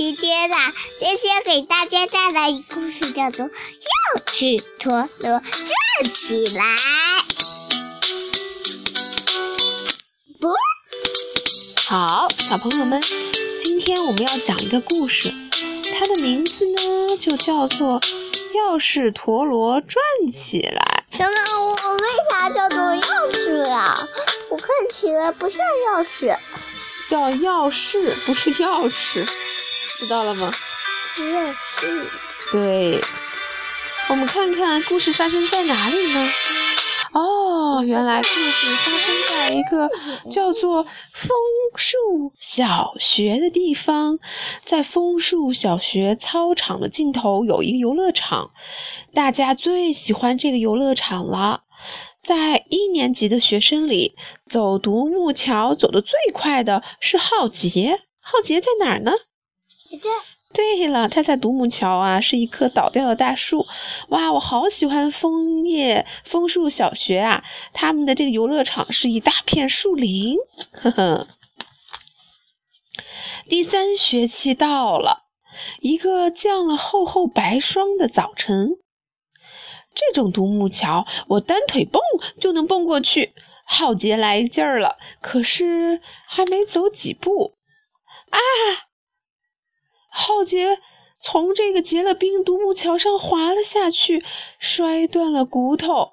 期间啦，今天给大家带来一个故事，叫做《钥匙陀螺转起来》。不，好，小朋友们，今天我们要讲一个故事，它的名字呢就叫做《钥匙陀螺转起来》。什么？我为啥叫做钥匙啊？我看起来不像钥匙。叫钥匙，不是钥匙，知道了吗？钥匙。对，我们看看故事发生在哪里呢？哦，原来故事发生在一个叫做枫树小学的地方。在枫树小学操场的尽头有一个游乐场，大家最喜欢这个游乐场了。在一年级的学生里，走独木桥走得最快的是浩杰。浩杰在哪儿呢？在这。对了，他在独木桥啊，是一棵倒掉的大树。哇，我好喜欢枫叶枫树小学啊！他们的这个游乐场是一大片树林。呵呵。第三学期到了，一个降了厚厚白霜的早晨。这种独木桥，我单腿蹦就能蹦过去。浩杰来劲儿了，可是还没走几步，啊！浩杰从这个结了冰独木桥上滑了下去，摔断了骨头。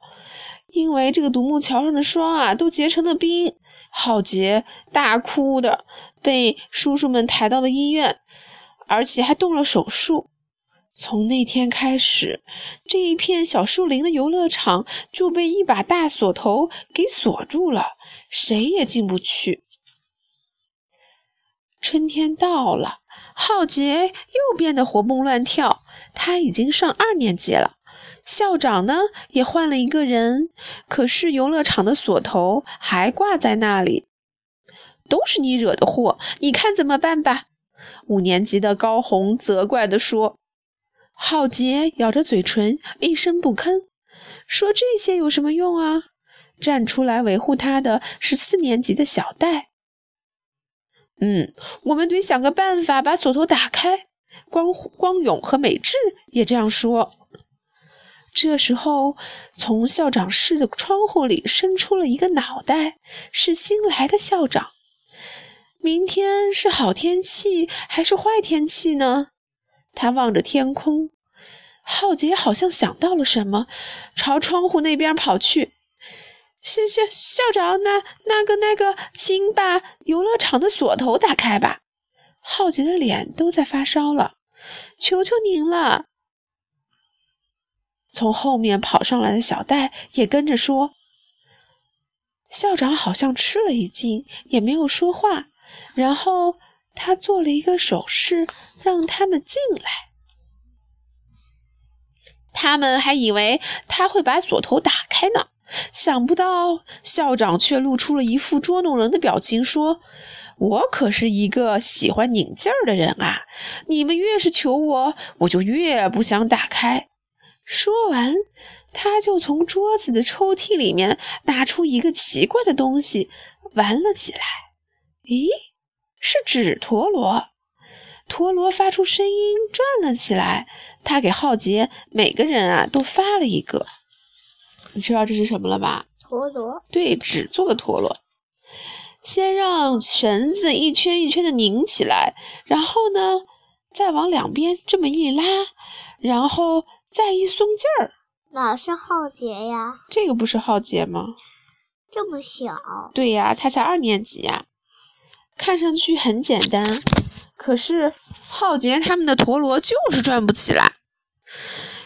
因为这个独木桥上的霜啊，都结成了冰。浩杰大哭的被叔叔们抬到了医院，而且还动了手术。从那天开始，这一片小树林的游乐场就被一把大锁头给锁住了，谁也进不去。春天到了，浩杰又变得活蹦乱跳。他已经上二年级了，校长呢也换了一个人，可是游乐场的锁头还挂在那里。都是你惹的祸，你看怎么办吧？五年级的高红责怪地说。浩杰咬着嘴唇，一声不吭，说：“这些有什么用啊？”站出来维护他的是四年级的小戴。嗯，我们得想个办法把锁头打开。光光勇和美智也这样说。这时候，从校长室的窗户里伸出了一个脑袋，是新来的校长。明天是好天气还是坏天气呢？他望着天空，浩杰好像想到了什么，朝窗户那边跑去。校校校长，那那个那个，请把游乐场的锁头打开吧。浩杰的脸都在发烧了，求求您了。从后面跑上来的小戴也跟着说。校长好像吃了一惊，也没有说话，然后。他做了一个手势，让他们进来。他们还以为他会把锁头打开呢，想不到校长却露出了一副捉弄人的表情，说：“我可是一个喜欢拧劲儿的人啊！你们越是求我，我就越不想打开。”说完，他就从桌子的抽屉里面拿出一个奇怪的东西，玩了起来。咦？是纸陀螺，陀螺发出声音转了起来。他给浩杰每个人啊都发了一个。你知道这是什么了吧？陀螺。对，纸做的陀螺。先让绳子一圈一圈的拧起来，然后呢，再往两边这么一拉，然后再一松劲儿。哪是浩杰呀？这个不是浩杰吗？这么小。对呀，他才二年级呀。看上去很简单，可是浩杰他们的陀螺就是转不起来。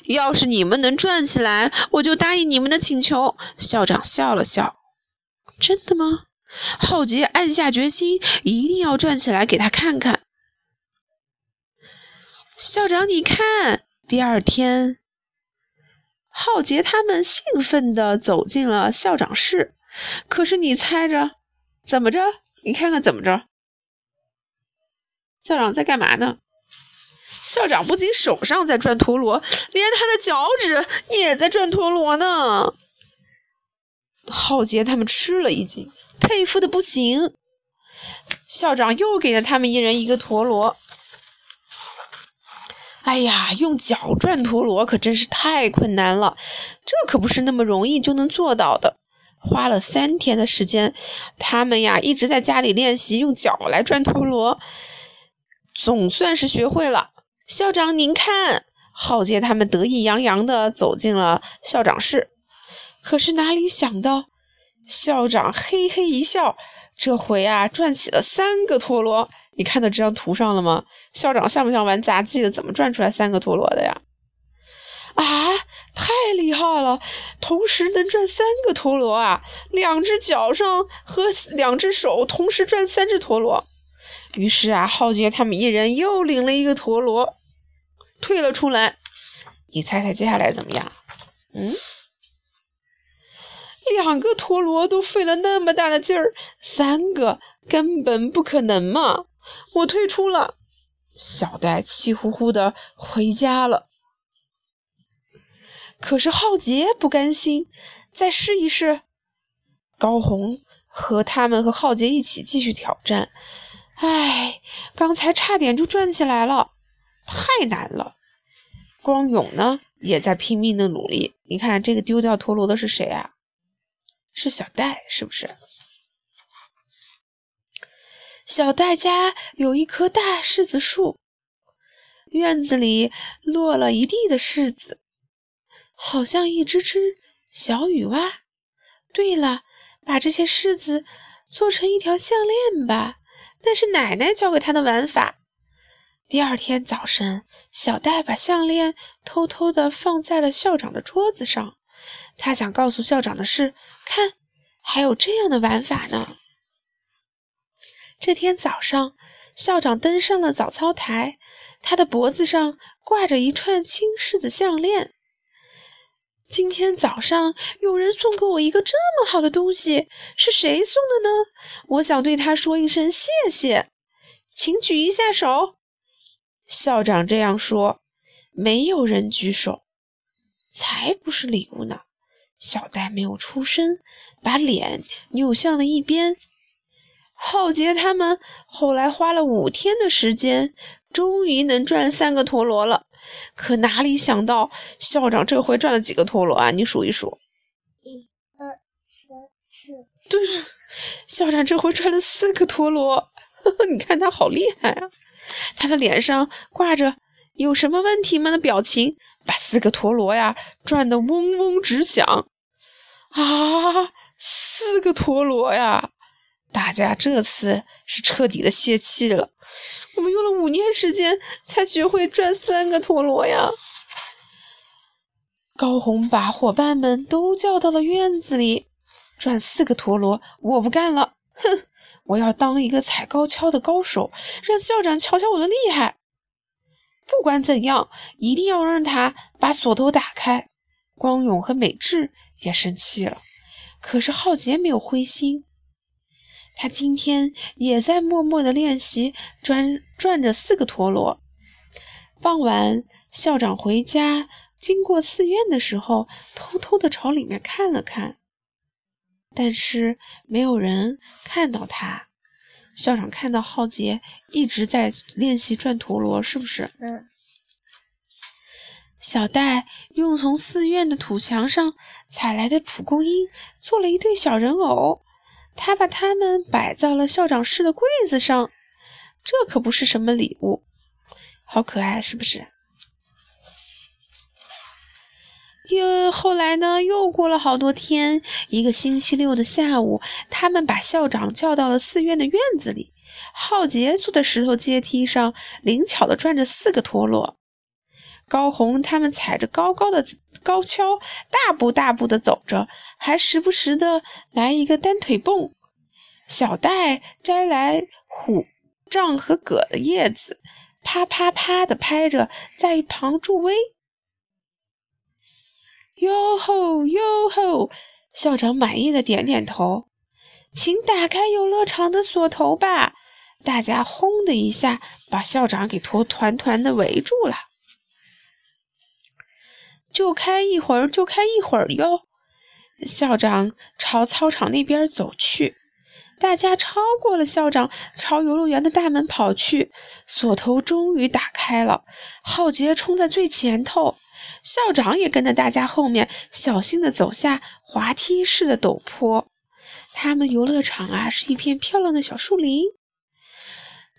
要是你们能转起来，我就答应你们的请求。校长笑了笑：“真的吗？”浩杰暗下决心，一定要转起来给他看看。校长，你看，第二天，浩杰他们兴奋地走进了校长室。可是你猜着，怎么着？你看看怎么着？校长在干嘛呢？校长不仅手上在转陀螺，连他的脚趾也在转陀螺呢。浩杰他们吃了一惊，佩服的不行。校长又给了他们一人一个陀螺。哎呀，用脚转陀螺可真是太困难了，这可不是那么容易就能做到的。花了三天的时间，他们呀一直在家里练习用脚来转陀螺，总算是学会了。校长，您看，浩杰他们得意洋洋地走进了校长室。可是哪里想到，校长嘿嘿一笑，这回啊转起了三个陀螺。你看到这张图上了吗？校长像不像玩杂技的？怎么转出来三个陀螺的呀？啊，太厉害了！同时能转三个陀螺啊！两只脚上和两只手同时转三只陀螺。于是啊，浩杰他们一人又领了一个陀螺，退了出来。你猜猜接下来怎么样？嗯，两个陀螺都费了那么大的劲儿，三个根本不可能嘛！我退出了。小戴气呼呼的回家了。可是浩杰不甘心，再试一试。高红和他们和浩杰一起继续挑战。唉，刚才差点就转起来了，太难了。光勇呢，也在拼命的努力。你看这个丢掉陀螺的是谁啊？是小戴，是不是？小戴家有一棵大柿子树，院子里落了一地的柿子。好像一只只小雨蛙。对了，把这些柿子做成一条项链吧，那是奶奶教给他的玩法。第二天早晨，小戴把项链偷偷地放在了校长的桌子上。他想告诉校长的是，看，还有这样的玩法呢。这天早上，校长登上了早操台，他的脖子上挂着一串青柿子项链。今天早上有人送给我一个这么好的东西，是谁送的呢？我想对他说一声谢谢，请举一下手。校长这样说，没有人举手。才不是礼物呢！小戴没有出声，把脸扭向了一边。浩杰他们后来花了五天的时间，终于能转三个陀螺了。可哪里想到，校长这回转了几个陀螺啊？你数一数。一、二、三、四。对，校长这回转了四个陀螺。你看他好厉害啊！他的脸上挂着“有什么问题吗”的表情，把四个陀螺呀转得嗡嗡直响。啊，四个陀螺呀！大家这次是彻底的泄气了。我们用了五年时间才学会转三个陀螺呀！高红把伙伴们都叫到了院子里，转四个陀螺，我不干了！哼，我要当一个踩高跷的高手，让校长瞧瞧我的厉害。不管怎样，一定要让他把锁头打开。光勇和美智也生气了，可是浩杰没有灰心。他今天也在默默地练习转转着四个陀螺。傍晚，校长回家经过寺院的时候，偷偷地朝里面看了看，但是没有人看到他。校长看到浩杰一直在练习转陀螺，是不是？嗯。小戴用从寺院的土墙上采来的蒲公英做了一对小人偶。他把它们摆在了校长室的柜子上，这可不是什么礼物，好可爱，是不是？又后来呢？又过了好多天，一个星期六的下午，他们把校长叫到了寺院的院子里。浩杰坐在石头阶梯上，灵巧地转着四个陀螺。高红他们踩着高高的高跷，大步大步地走着，还时不时地来一个单腿蹦。小戴摘来虎杖和葛的叶子，啪啪啪地拍着，在一旁助威。哟吼哟吼！校长满意的点点头，请打开游乐场的锁头吧。大家轰的一下，把校长给拖团团的围住了。就开一会儿，就开一会儿哟。校长朝操场那边走去，大家超过了校长，朝游乐园的大门跑去。锁头终于打开了，浩杰冲在最前头，校长也跟在大家后面，小心地走下滑梯式的陡坡。他们游乐场啊，是一片漂亮的小树林。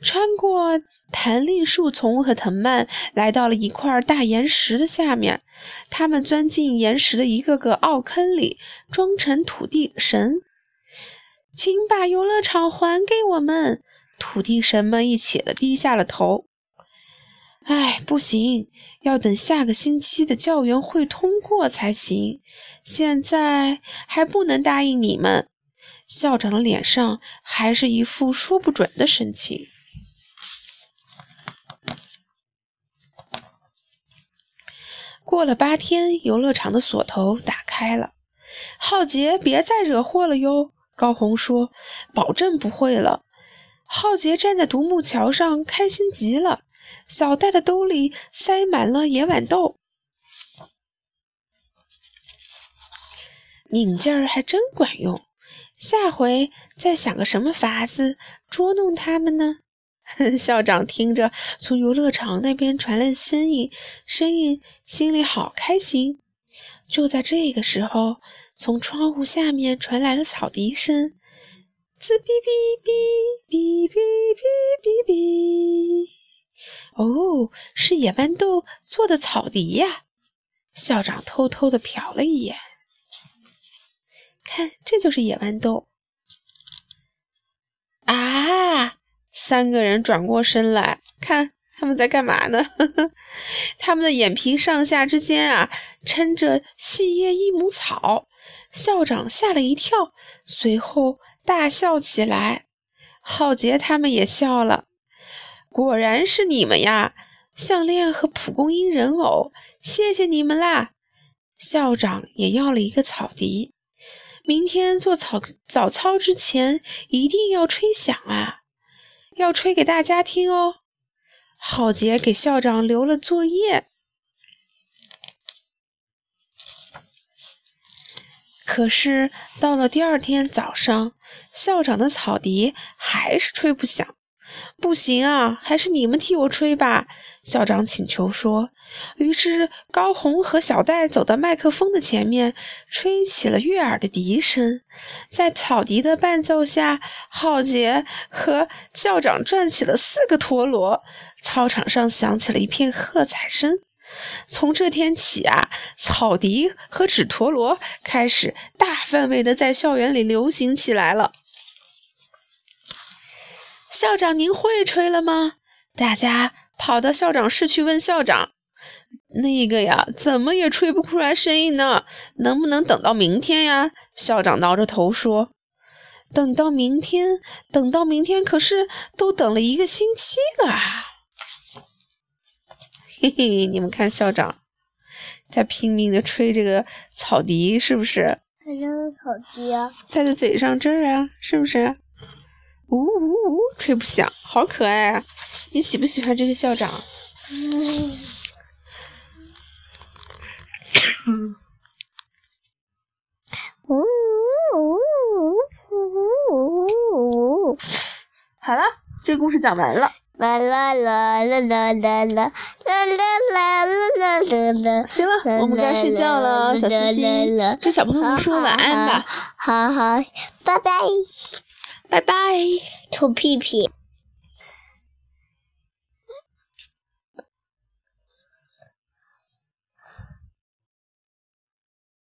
穿过弹力树丛和藤蔓，来到了一块大岩石的下面。他们钻进岩石的一个个凹坑里，装成土地神。请把游乐场还给我们！土地神们一起的低下了头。哎，不行，要等下个星期的教员会通过才行。现在还不能答应你们。校长的脸上还是一副说不准的神情。过了八天，游乐场的锁头打开了。浩杰，别再惹祸了哟！高红说：“保证不会了。”浩杰站在独木桥上，开心极了。小袋的兜里塞满了野豌豆，拧劲儿还真管用。下回再想个什么法子捉弄他们呢？校长听着从游乐场那边传来的声音，声音心里好开心。就在这个时候，从窗户下面传来了草笛声：“滋哔哔哔哔哔哔哔哔。”哦，是野豌豆做的草笛呀！校长偷偷地瞟了一眼，看，这就是野豌豆。啊！三个人转过身来看，他们在干嘛呢？他们的眼皮上下之间啊，撑着细叶益母草。校长吓了一跳，随后大笑起来。浩杰他们也笑了。果然是你们呀！项链和蒲公英人偶，谢谢你们啦！校长也要了一个草笛。明天做早早操之前，一定要吹响啊！要吹给大家听哦。浩杰给校长留了作业，可是到了第二天早上，校长的草笛还是吹不响。不行啊，还是你们替我吹吧。校长请求说。于是高红和小戴走到麦克风的前面，吹起了悦耳的笛声。在草笛的伴奏下，浩杰和校长转起了四个陀螺，操场上响起了一片喝彩声。从这天起啊，草笛和纸陀螺开始大范围的在校园里流行起来了。校长，您会吹了吗？大家跑到校长室去问校长。那个呀，怎么也吹不出来声音呢？能不能等到明天呀？校长挠着头说：“等到明天，等到明天，可是都等了一个星期了。”嘿嘿，你们看，校长在拼命的吹这个草笛，是不是？还有草笛啊，在他嘴上这儿啊，是不是？呜呜呜，吹不响，好可爱啊！你喜不喜欢这个校长？嗯。呜呜呜呜呜！好了，这个故事讲完了。啦啦啦啦啦啦啦啦啦啦啦啦！行了，我们该睡觉了，小星星，跟小朋友们说晚安吧。好好，拜拜。拜拜，臭屁屁。